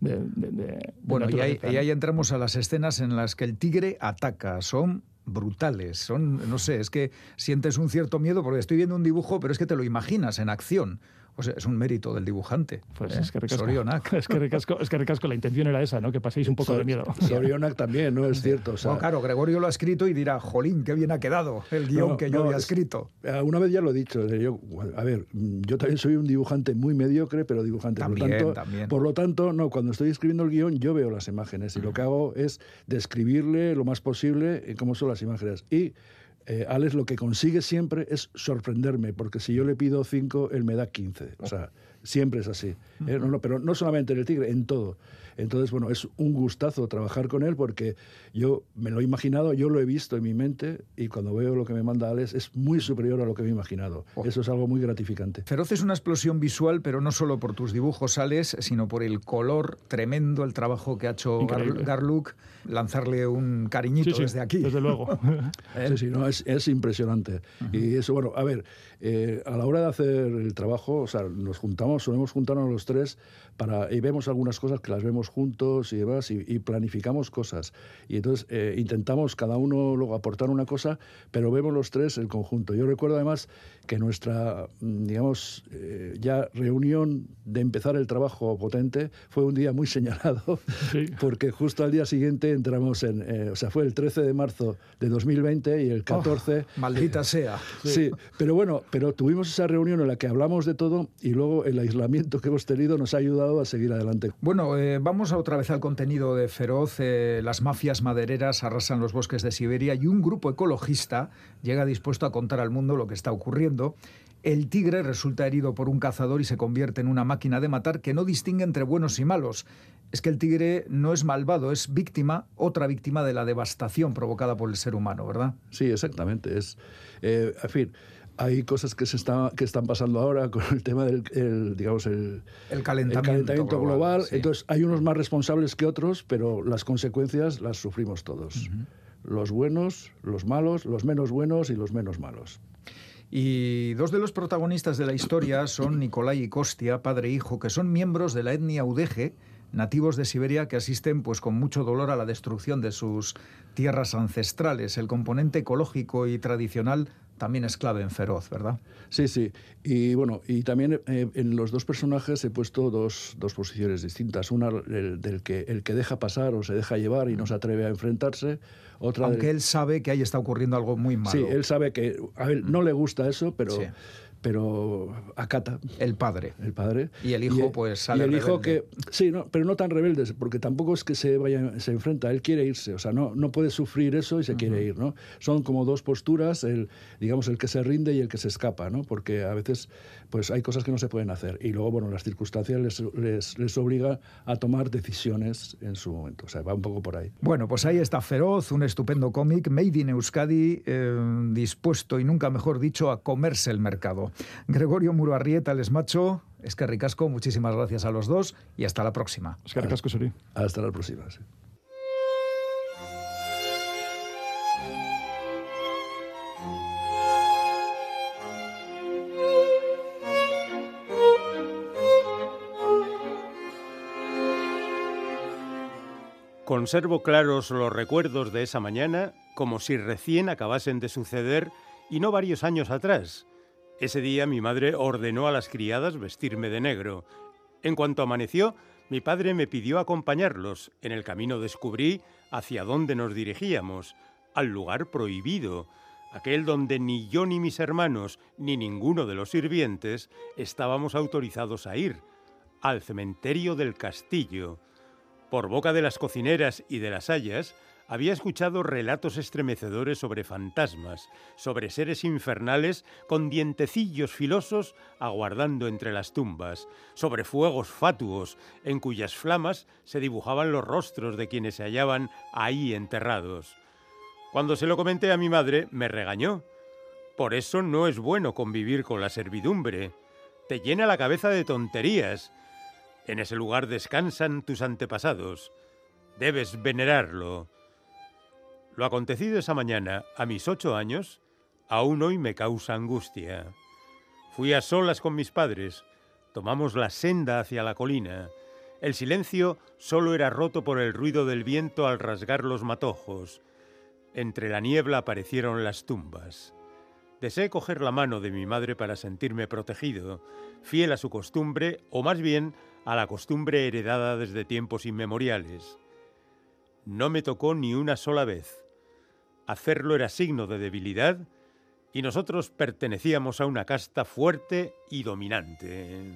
De, bueno, y ahí, y ahí, entramos a las escenas en las que el tigre ataca. Son brutales, son, no sé, es que sientes un cierto miedo porque estoy viendo un dibujo, pero es que te lo imaginas en acción. O sea, es un mérito del dibujante. Pues ¿eh? es que recasco. Es que recasco, es que recasco, la intención era esa, ¿no? Que paséis un poco de miedo. Sorionak también, ¿no? Es cierto. O claro, Gregorio lo ha escrito y dirá, jolín, qué bien ha quedado el guion que yo había escrito. Eh, una vez ya lo he dicho. Yo, a ver, yo también soy un dibujante muy mediocre, pero dibujante. También, por, lo tanto, también. por lo tanto, no, cuando estoy escribiendo el guion, yo veo las imágenes y lo que hago es describirle lo más posible cómo son las imágenes. Y eh, Alex lo que consigue siempre es sorprenderme, porque si yo le pido 5, él me da 15. O sea, siempre es así. ¿eh? no, pero no solamente en el tigre, en todo. Entonces, bueno, es un gustazo trabajar con él porque yo me lo he imaginado, yo lo he visto en mi mente y cuando veo lo que me manda Alex es muy superior a lo que me he imaginado. Oh. Eso es algo muy gratificante. Feroz es una explosión visual, pero no solo por tus dibujos, Alex, sino por el color tremendo, el trabajo que ha hecho Garluk. Lanzarle un cariñito desde aquí. Desde luego. ¿Eh? Sí, sí, no, es, es impresionante. Y eso, bueno, a ver, eh, a la hora de hacer el trabajo, o sea, nos juntamos, solemos juntarnos los tres para, y vemos algunas cosas que las vemos juntos y demás, y, planificamos cosas. Y entonces eh, intentamos cada uno luego aportar una cosa, pero vemos los tres el conjunto. Yo recuerdo además que nuestra, mm, digamos, eh, ya reunión de empezar el trabajo potente fue un día muy señalado, porque justo al día siguiente entramos en, o sea, fue el 13 de marzo de 2020 y el 14... maldita sea. Sí, pero bueno, pero tuvimos esa reunión en la que hablamos de todo y luego el aislamiento que hemos tenido nos ha ayudado a seguir adelante. Bueno, eh, vamos otra vez al contenido de Feroz. Eh, las mafias madereras arrasan los bosques de Siberia y un grupo ecologista llega dispuesto a contar al mundo lo que está ocurriendo. El tigre resulta herido por un cazador y se convierte en una máquina de matar que no distingue entre buenos y malos. Es que el tigre no es malvado, es víctima, otra víctima de la devastación provocada por el ser humano, ¿verdad? Sí, exactamente. Es, eh, en fin, hay cosas que se está, que están pasando ahora con el tema del digamos el, el, calentamiento, global, entonces hay unos más responsables que otros pero las consecuencias las sufrimos todos. Los buenos los malos los menos buenos y los menos malos. Y dos de los protagonistas de la historia son Nicolai y Kostia, padre e hijo, que son miembros de la etnia Udeje, nativos de Siberia que asisten pues con mucho dolor a la destrucción de sus tierras ancestrales. El componente ecológico y tradicional también es clave en Feroz, ¿verdad? Sí, sí. Y bueno, y también eh, en los dos personajes he puesto dos, dos posiciones distintas. Una el, del que el que deja pasar o se deja llevar y no se atreve a enfrentarse. Otra Aunque él sabe que ahí está ocurriendo algo muy malo. Sí, él sabe que a él no le gusta eso, pero pero acata. El padre. El padre. Y el hijo, pues sale. Y el hijo que. Sí, no, pero no tan rebelde, porque tampoco es que se vaya, se enfrenta, él quiere irse, o sea, no, no puede sufrir eso y se quiere ir, ¿no? Son como dos posturas, el, digamos, el que se rinde y el que se escapa, ¿no? Porque a veces, pues hay cosas que no se pueden hacer. Y luego, bueno, las circunstancias les, les, les obliga a tomar decisiones en su momento. O sea, va un poco por ahí. Bueno, pues ahí está Feroz, un estupendo cómic, Made in Euskadi, eh, dispuesto y nunca mejor dicho a comerse el mercado. Gregorio Muruarrieta, Les Macho, es que ricasco, muchísimas gracias a los dos y hasta la próxima. Es que ricasco, Suri. Hasta la próxima, Conservo claros los recuerdos de esa mañana como si recién acabasen de suceder y no varios años atrás. Ese día mi madre ordenó a las criadas vestirme de negro. En cuanto amaneció, mi padre me pidió acompañarlos. En el camino descubrí hacia dónde nos dirigíamos, al lugar prohibido, aquel donde ni yo ni mis hermanos, ni ninguno de los sirvientes estábamos autorizados a ir, al cementerio del castillo. Por boca de las cocineras y de las hayas, había escuchado relatos estremecedores sobre fantasmas, sobre seres infernales con dientecillos filosos aguardando entre las tumbas, sobre fuegos fatuos en cuyas flamas se dibujaban los rostros de quienes se hallaban ahí enterrados. Cuando se lo comenté a mi madre, me regañó. Por eso no es bueno convivir con la servidumbre. Te llena la cabeza de tonterías. En ese lugar descansan tus antepasados. Debes venerarlo. Lo acontecido esa mañana, a mis ocho años, aún hoy me causa angustia. Fui a solas con mis padres. Tomamos la senda hacia la colina. El silencio solo era roto por el ruido del viento al rasgar los matojos. Entre la niebla aparecieron las tumbas. Deseé coger la mano de mi madre para sentirme protegido, fiel a su costumbre, o más bien a la costumbre heredada desde tiempos inmemoriales. No me tocó ni una sola vez. Hacerlo era signo de debilidad y nosotros pertenecíamos a una casta fuerte y dominante.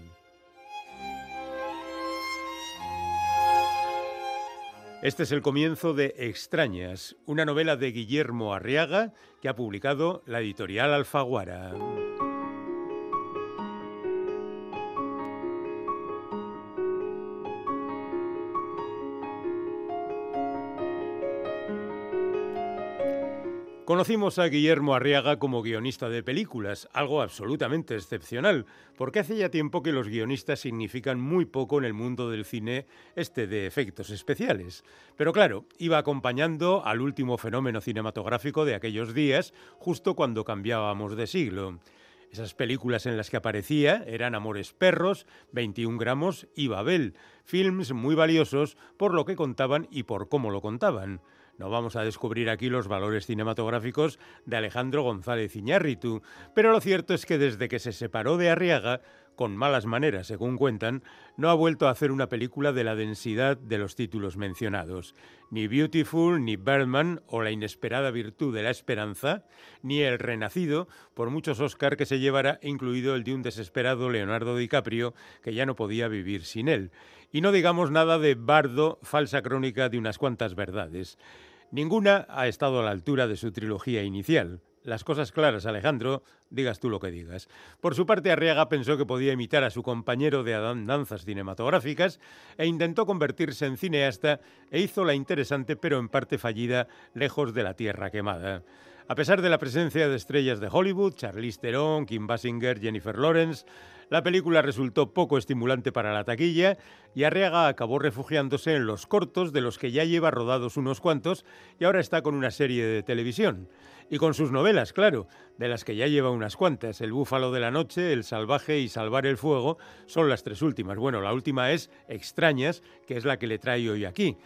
Este es el comienzo de Extrañas, una novela de Guillermo Arriaga que ha publicado la editorial Alfaguara. Conocimos a Guillermo Arriaga como guionista de películas, algo absolutamente excepcional, porque hace ya tiempo que los guionistas significan muy poco en el mundo del cine este de efectos especiales. Pero claro, iba acompañando al último fenómeno cinematográfico de aquellos días, justo cuando cambiábamos de siglo. Esas películas en las que aparecía eran Amores Perros, 21 gramos y Babel, films muy valiosos por lo que contaban y por cómo lo contaban. No vamos a descubrir aquí los valores cinematográficos de Alejandro González Iñárritu, pero lo cierto es que desde que se separó de Arriaga, con malas maneras según cuentan, no ha vuelto a hacer una película de la densidad de los títulos mencionados. Ni Beautiful, ni Birdman o La inesperada virtud de la esperanza, ni El renacido, por muchos Oscar que se llevara, incluido el de un desesperado Leonardo DiCaprio, que ya no podía vivir sin él. Y no digamos nada de Bardo, falsa crónica de unas cuantas verdades. Ninguna ha estado a la altura de su trilogía inicial. Las cosas claras, Alejandro, digas tú lo que digas. Por su parte, Arriaga pensó que podía imitar a su compañero de danzas cinematográficas e intentó convertirse en cineasta e hizo la interesante pero en parte fallida Lejos de la Tierra Quemada. A pesar de la presencia de estrellas de Hollywood, Charlize Theron, Kim Basinger, Jennifer Lawrence, la película resultó poco estimulante para la taquilla y Arriaga acabó refugiándose en los cortos de los que ya lleva rodados unos cuantos y ahora está con una serie de televisión. Y con sus novelas, claro, de las que ya lleva unas cuantas. El Búfalo de la Noche, El Salvaje y Salvar el Fuego son las tres últimas. Bueno, la última es Extrañas, que es la que le trae hoy aquí.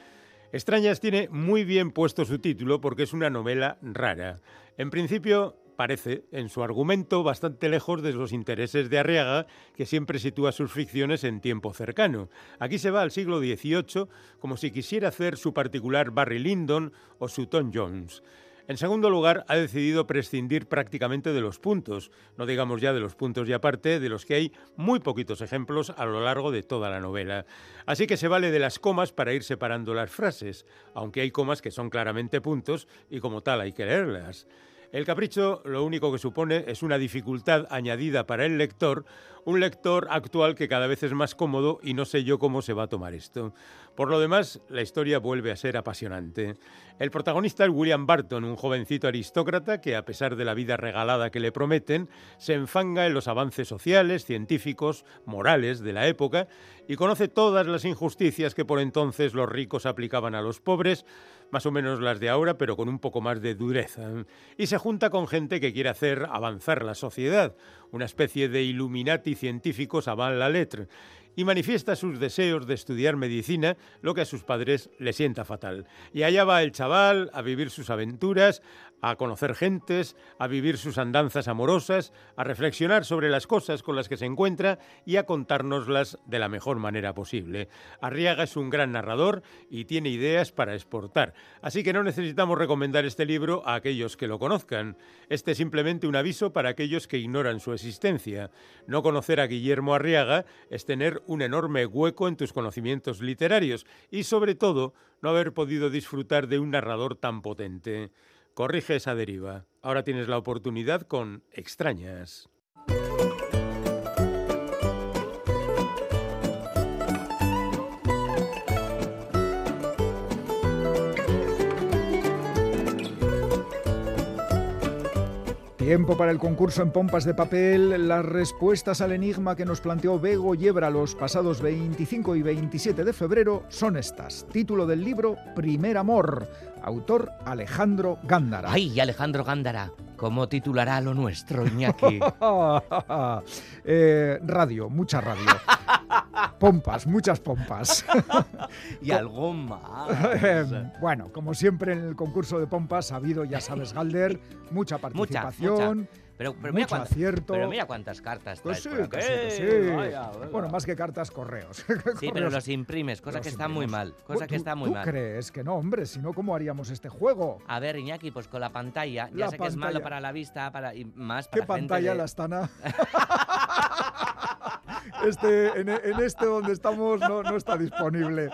Extrañas tiene muy bien puesto su título porque es una novela rara. En principio, parece, en su argumento, bastante lejos de los intereses de Arriaga, que siempre sitúa sus ficciones en tiempo cercano. Aquí se va al siglo XVIII como si quisiera hacer su particular Barry Lyndon o su Tom Jones. En segundo lugar, ha decidido prescindir prácticamente de los puntos, no digamos ya de los puntos y aparte, de los que hay muy poquitos ejemplos a lo largo de toda la novela. Así que se vale de las comas para ir separando las frases, aunque hay comas que son claramente puntos y como tal hay que leerlas. El capricho lo único que supone es una dificultad añadida para el lector, un lector actual que cada vez es más cómodo y no sé yo cómo se va a tomar esto. Por lo demás, la historia vuelve a ser apasionante. El protagonista es William Barton, un jovencito aristócrata que, a pesar de la vida regalada que le prometen, se enfanga en los avances sociales, científicos, morales de la época y conoce todas las injusticias que por entonces los ricos aplicaban a los pobres, más o menos las de ahora, pero con un poco más de dureza. Y se junta con gente que quiere hacer avanzar la sociedad, una especie de Illuminati científicos avant la lettre, y manifiesta sus deseos de estudiar medicina, lo que a sus padres le sienta fatal. Y allá va el chaval a vivir sus aventuras, a conocer gentes, a vivir sus andanzas amorosas, a reflexionar sobre las cosas con las que se encuentra y a contárnoslas de la mejor manera posible. Arriaga es un gran narrador y tiene ideas para exportar, así que no necesitamos recomendar este libro a aquellos que lo conozcan. Este es simplemente un aviso para aquellos que ignoran su existencia. No conocer a Guillermo Arriaga es tener un enorme hueco en tus conocimientos literarios y sobre todo no haber podido disfrutar de un narrador tan potente. Corrige esa deriva. Ahora tienes la oportunidad con Extrañas. Tiempo para el concurso en pompas de papel. Las respuestas al enigma que nos planteó Bego Yebra los pasados 25 y 27 de febrero son estas. Título del libro Primer Amor. Autor Alejandro Gándara. ¡Ay, Alejandro Gándara! ¿Cómo titulará lo nuestro, Iñaki? Eh, radio, mucha radio. pompas, muchas pompas. y algo más. bueno, como siempre en el concurso de pompas ha habido, ya sabes, Galder, mucha participación. Pero, pero, mira acierto. pero mira cuántas cartas pues traes pues sí, sí. Bueno, más que cartas, correos. Sí, pero los imprimes, cosa que está muy mal. Cosa que está muy ¿tú mal. crees que no, hombre? Si no, ¿cómo haríamos este juego? A ver, Iñaki, pues con la pantalla. ya sé que es malo para la vista para, y más para ¿Qué pantalla, la Astana? este, en, este donde estamos no, no, está disponible.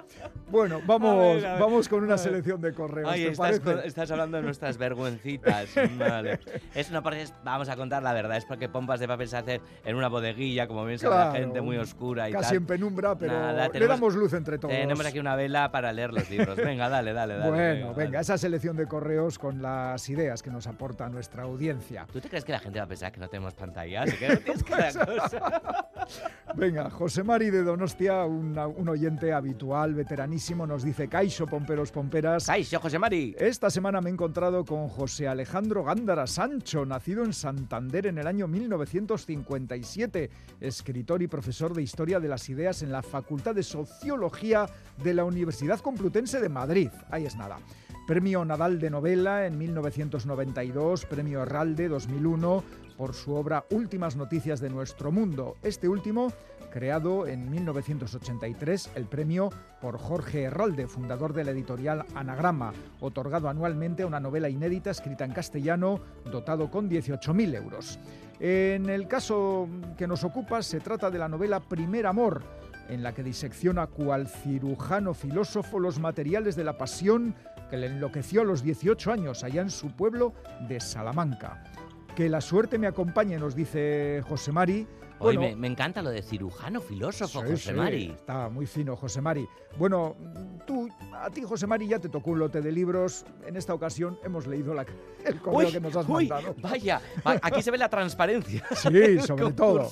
Bueno, vamos, vamos con una selección de correos. Ay, estás, estás, hablando de nuestras vergüencitas. vale. Es una vamos a contar la verdad, es porque pompas de papel se hacen en una bodeguilla, como bien sabe la gente, muy oscura y casi en penumbra, pero le damos luz entre todos. Tenemos aquí una vela para leer los libros. Venga, dale, dale, dale. Bueno, venga, esa selección de correos con las ideas que nos aporta nuestra audiencia. ¿Tú te crees que la gente va a pensar que no tenemos pantallas? Venga, José Mari de Donostia, un, oyente habitual, veteranísimo, nos dice Caixo, pomperos, pomperas. Caixo, José Mari. Esta semana me he encontrado con José Alejandro Gándara Sancho, nacido en Santander en el año 1957, escritor y profesor de Historia de las Ideas en la Facultad de Sociología de la Universidad Complutense de Madrid. Ahí es nada. Premio Nadal de Novela en 1992, Premio Herralde 2001 por su obra Últimas Noticias de Nuestro Mundo. Este último, creado en 1983, el premio por Jorge Herralde, fundador de la editorial Anagrama, otorgado anualmente a una novela inédita escrita en castellano, dotado con 18.000 euros. En el caso que nos ocupa, se trata de la novela Primer Amor, en la que disecciona cual cirujano filósofo los materiales de la pasión que le enloqueció a los 18 años allá en su pueblo de Salamanca. Que la suerte me acompañe, nos dice José Mari, Hoy me, encanta lo de cirujano filósofo, José Mari. Está muy fino, José Mari. Bueno, tú, a ti, José Mari, ya te tocó un lote de libros. En esta ocasión hemos leído la, el correo que nos has mandado. Vaya, aquí se ve la transparencia. Sí, sobre todo.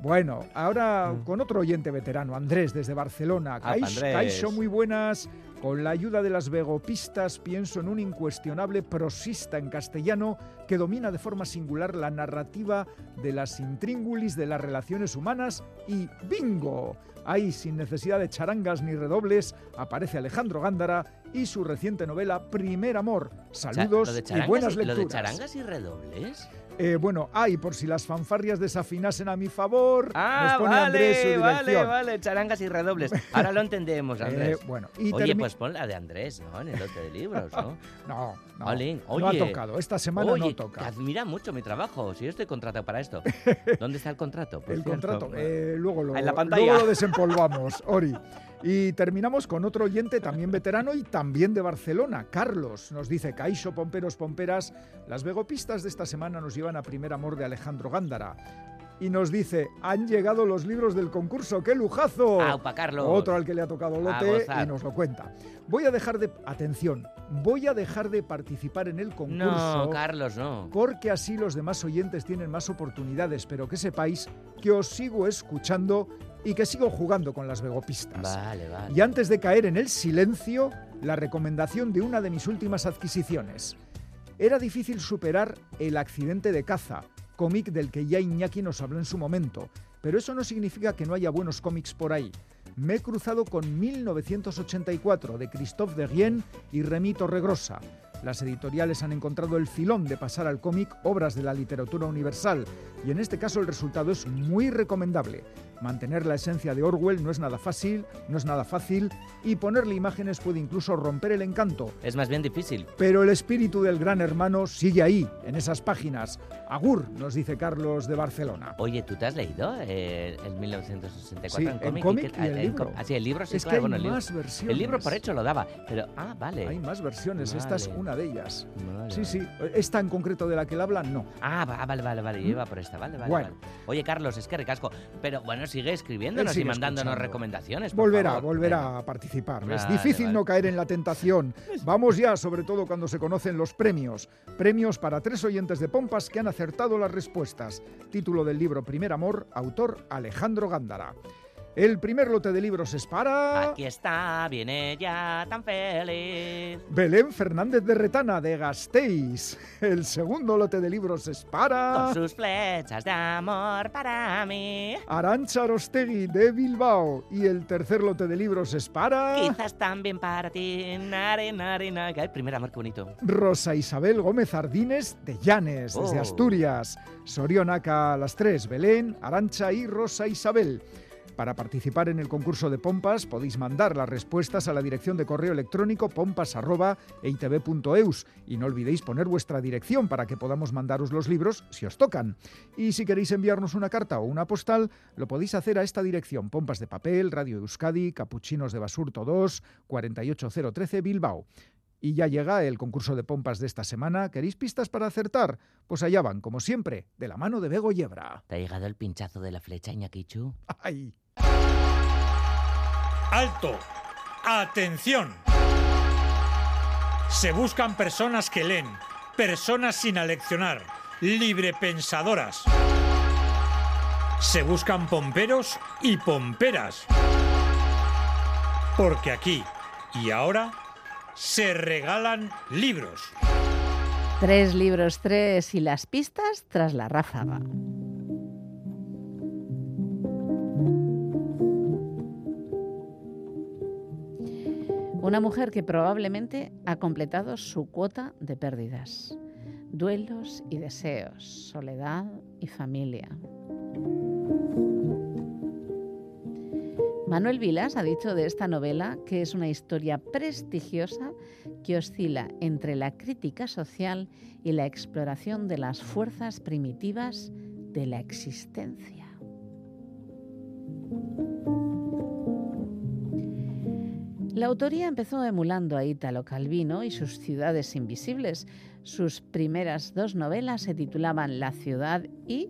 Bueno, ahora mm. con otro oyente veterano, Andrés, desde Barcelona. Ah, Caixo, muy buenas. Con la ayuda de las vegopistas pienso en un incuestionable prosista en castellano que domina de forma singular la narrativa de las intríngulis de las relaciones humanas y ¡bingo! Ahí, sin necesidad de charangas ni redobles, aparece Alejandro Gándara y su reciente novela Primer Amor. Saludos y buenas lecturas. ¿Lo de charangas y redobles? Eh, bueno, ay, por si las fanfarrias desafinasen a mi favor, ah, nos pone vale, Andrés su vale, vale, charangas y redobles. Ahora lo entendemos, eh, Andrés. bueno, Oye, pues pon la de Andrés, ¿no? En el lote de libros, ¿no? no, no. oye, no ha tocado. Esta semana oye, no toca. admira mucho mi trabajo. Si yo estoy contratado para esto. ¿Dónde está el contrato? el contrato, eh, luego, lo, en la pantalla. luego lo desempolvamos, Ori. Y terminamos con otro oyente también veterano y también de Barcelona, Carlos. Nos dice, Caixo, Pomperos, Pomperas, las vegopistas de esta semana nos llevan a Primer Amor de Alejandro Gándara. Y nos dice, han llegado los libros del concurso, ¡qué lujazo! ¡Aupa, Carlos! Otro al que le ha tocado lote y nos lo cuenta. Voy a dejar de... Atención, voy a dejar de participar en el concurso. No, Carlos, no. Porque así los demás oyentes tienen más oportunidades, pero que sepáis que os sigo escuchando y que sigo jugando con las vegopistas. Vale, vale. Y antes de caer en el silencio, la recomendación de una de mis últimas adquisiciones. Era difícil superar El accidente de caza, cómic del que ya Iñaki nos habló en su momento. Pero eso no significa que no haya buenos cómics por ahí. Me he cruzado con 1984 de Christophe de Rien y Remy Torregrosa. Las editoriales han encontrado el filón de pasar al cómic obras de la literatura universal y en este caso el resultado es muy recomendable. Mantener la esencia de Orwell no es nada fácil, no es nada fácil y ponerle imágenes puede incluso romper el encanto. Es más bien difícil. Pero el espíritu del gran hermano sigue ahí, en esas páginas. Agur, nos dice Carlos de Barcelona. Oye, ¿tú te has leído eh, el 1964 sí, en cómic? y, el libro. Ah, sí, el libro sí, es claro, que hay el más libro, versiones. El libro por hecho lo daba, pero ah, vale. Hay más versiones, vale. esta es una de ellas. Sí, sí, esta en concreto de la que él habla, no. Ah, va- vale, vale, vale, yo iba por esta, vale, vale, Bueno. vale. Oye, Carlos, es que recasco, pero bueno, sigue escribiéndonos Él y sigue mandándonos escuchando. recomendaciones. por Volverá, favor. volverá a participar. es difícil vale. no caer en la tentación. Vamos ya, sobre todo cuando se conocen los premios. Premios para tres oyentes de Pompas que han acertado las respuestas. Título del libro Primer Amor, autor Alejandro Gándara. El primer lote de libros es para... Aquí está, viene ya tan feliz. Belén Fernández de Retana, de Gasteiz. El segundo lote de libros es para... Con sus flechas de amor para mí. Arancha Arostegui, de Bilbao. Y el tercer lote de libros es para... Quizás también para ti. Nare, nare, nare. Ay, primer amor, qué bonito. Rosa Isabel Gómez Ardines de Llanes, desde Oh. Asturias. Sorionaca las tres, Belén, Arancha y Rosa Isabel. Para participar en el concurso de pompas podéis mandar las respuestas a la dirección de correo electrónico pompas.eitv.eus y no olvidéis poner vuestra dirección para que podamos mandaros los libros si os tocan. Y si queréis enviarnos una carta o una postal, lo podéis hacer a esta dirección: Pompas de Papel, Radio Euskadi, Capuchinos de Basurto 2, 48013 Bilbao. Y ya llega el concurso de pompas de esta semana. ¿Queréis pistas para acertar? Pues allá van, como siempre, de la mano de Bego Yebra. ¿Te ha llegado el pinchazo de la flecha, Iñakichu? ¡Ay! ¡Alto! ¡Atención! Se buscan personas que leen, personas sin aleccionar, librepensadoras. Se buscan pomperos y pomperas. Porque aquí y ahora se regalan libros. Tres libros, tres y las pistas tras la ráfaga. Una mujer que probablemente ha completado su cuota de pérdidas, duelos y deseos, soledad y familia. Manuel Vilas ha dicho de esta novela que es una historia prestigiosa que oscila entre la crítica social y la exploración de las fuerzas primitivas de la existencia. La autoría empezó emulando a Italo Calvino y sus ciudades invisibles. Sus primeras dos novelas se titulaban La ciudad y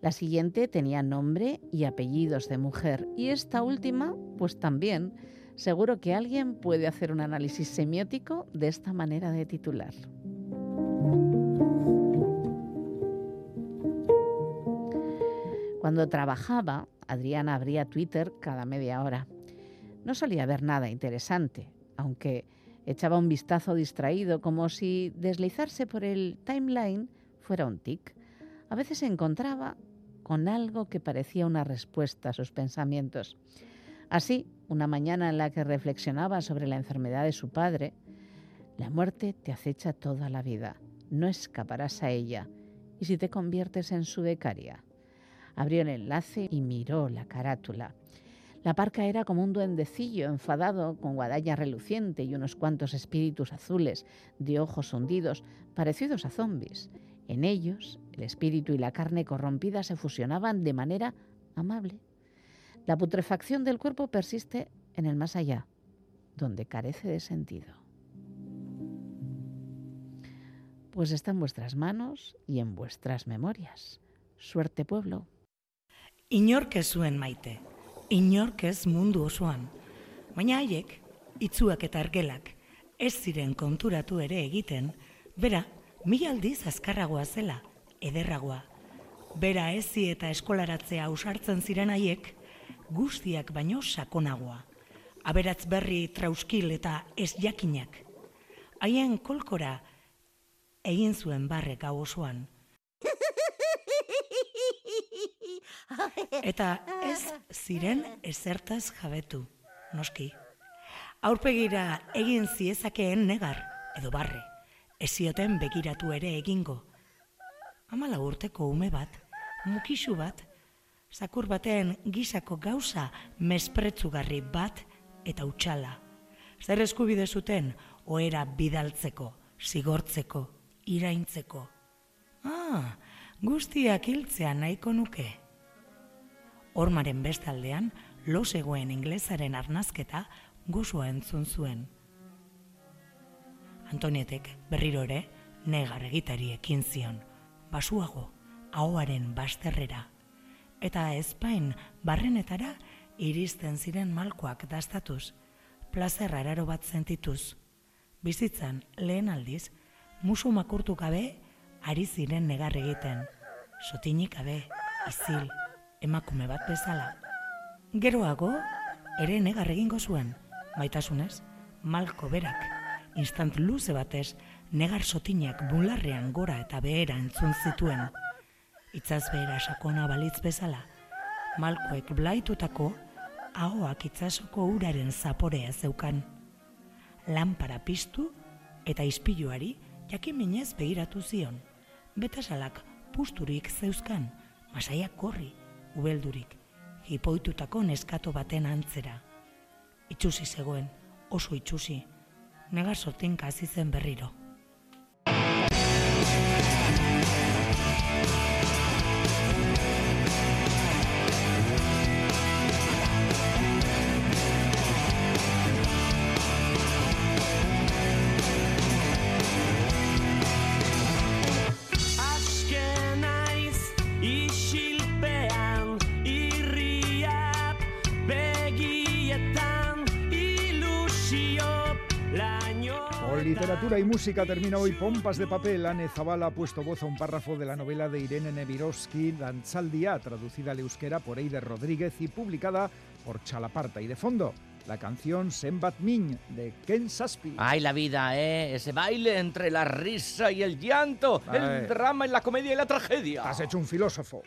la siguiente tenía nombre y apellidos de mujer y esta última, pues también, seguro que alguien puede hacer un análisis semiótico de esta manera de titular. Cuando trabajaba, Adriana abría Twitter cada media hora. No solía ver nada interesante, aunque echaba un vistazo distraído como si deslizarse por el timeline fuera un tic. A veces se encontraba con algo que parecía una respuesta a sus pensamientos. Así, una mañana en la que reflexionaba sobre la enfermedad de su padre, la muerte te acecha toda la vida, no escaparás a ella, y si te conviertes en su becaria. Abrió el enlace y miró la carátula. La parca era como un duendecillo enfadado con guadaña reluciente y unos cuantos espíritus azules de ojos hundidos, parecidos a zombis. En ellos, el espíritu y la carne corrompida se fusionaban de manera amable. La putrefacción del cuerpo persiste en el más allá, donde carece de sentido. Pues está en vuestras manos y en vuestras memorias. Suerte, pueblo. Inork ez zuen maite, inork ez mundu osoan. Baina haiek, itzuak eta argelak, ez ziren konturatu ere egiten, bera, mila aldiz azkarragoa zela, ederragoa. Bera ezi eta eskolaratzea ausartzen ziren haiek, guztiak baino sakonagoa. Aberatz berri trauskil eta ez jakinak. Haien kolkora egin zuen barrek hau osoan. Eta ez ziren ezertaz jabetu, noski. Aurpegira egin ziezakeen negar, edo barre, ezioten begiratu ere egingo. Amala urteko ume bat, mukisu bat, zakur baten gisako gauza mespretzugarri bat eta utxala. Zer eskubide zuten, oera bidaltzeko, zigortzeko, iraintzeko. Ah, guztiak hiltzea nahiko nuke. Hormaren bestaldean, lo zegoen inglesaren arnazketa guzua entzun zuen. Antonietek berriro ere negar egitari ekin zion, basuago, ahoaren basterrera. Eta ezpain barrenetara iristen ziren malkoak dastatuz, plazer araro bat sentituz. Bizitzan lehen aldiz, musu makurtu gabe ari ziren negar egiten. Sotinik gabe, izil, emakume bat bezala. Geroago, ere negar egingo zuen, maitasunez, malko berak, instant luze batez, negar sotinak bularrean gora eta behera entzun zituen. Itzaz behera sakona balitz bezala, malkoek blaitutako, ahoak itzasoko uraren zaporea zeukan. Lampara piztu eta ispiluari jakiminez behiratu zion. Betasalak pusturik zeuzkan, masaiak korri, ubeldurik, hipoitutako neskato baten antzera. Itxusi zegoen, oso itxusi, negasotin kazi zen berriro. Literatura y música termina hoy Pompas de papel. Anne Zabala ha puesto voz a un párrafo de la novela de Irene Nevirovsky, Danzaldia, traducida al euskera por Eider Rodríguez y publicada por Chalaparta. Y de fondo, la canción Sembat Min de Ken Saspi. Ay, la vida, ¿eh? Ese baile entre la risa y el llanto, el drama y la comedia y la tragedia. Has hecho un filósofo.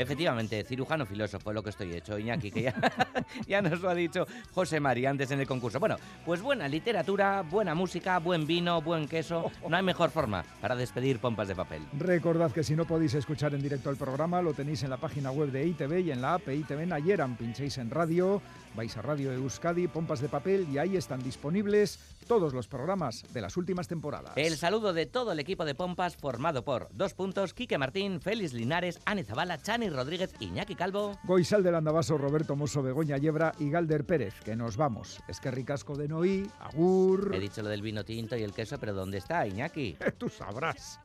Efectivamente, cirujano filósofo, lo que estoy hecho, Iñaki, que ya, ya nos lo ha dicho José María antes en el concurso. Bueno, pues buena literatura, buena música, buen vino, buen queso. No hay mejor forma para despedir pompas de papel. Recordad que si no podéis escuchar en directo el programa, lo tenéis en la página web de ITV y en la app ITV Nayeran. Pinchéis en radio, vais a Radio Euskadi, pompas de papel y ahí están disponibles todos los programas de las últimas temporadas. El saludo de todo el equipo de pompas formado por dos puntos, Quique Martín, Félix Linares, Ani Zabala, Chani Rodríguez, Iñaki Calvo. Goizal del Andabaso, Roberto Mosso, Begoña Yebra y Galder Pérez, que nos vamos. Es que ricasco de Noí, Agur. He dicho lo del vino tinto y el queso, pero ¿dónde está, Iñaki? Tú sabrás.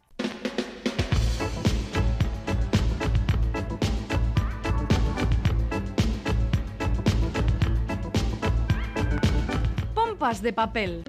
De papel.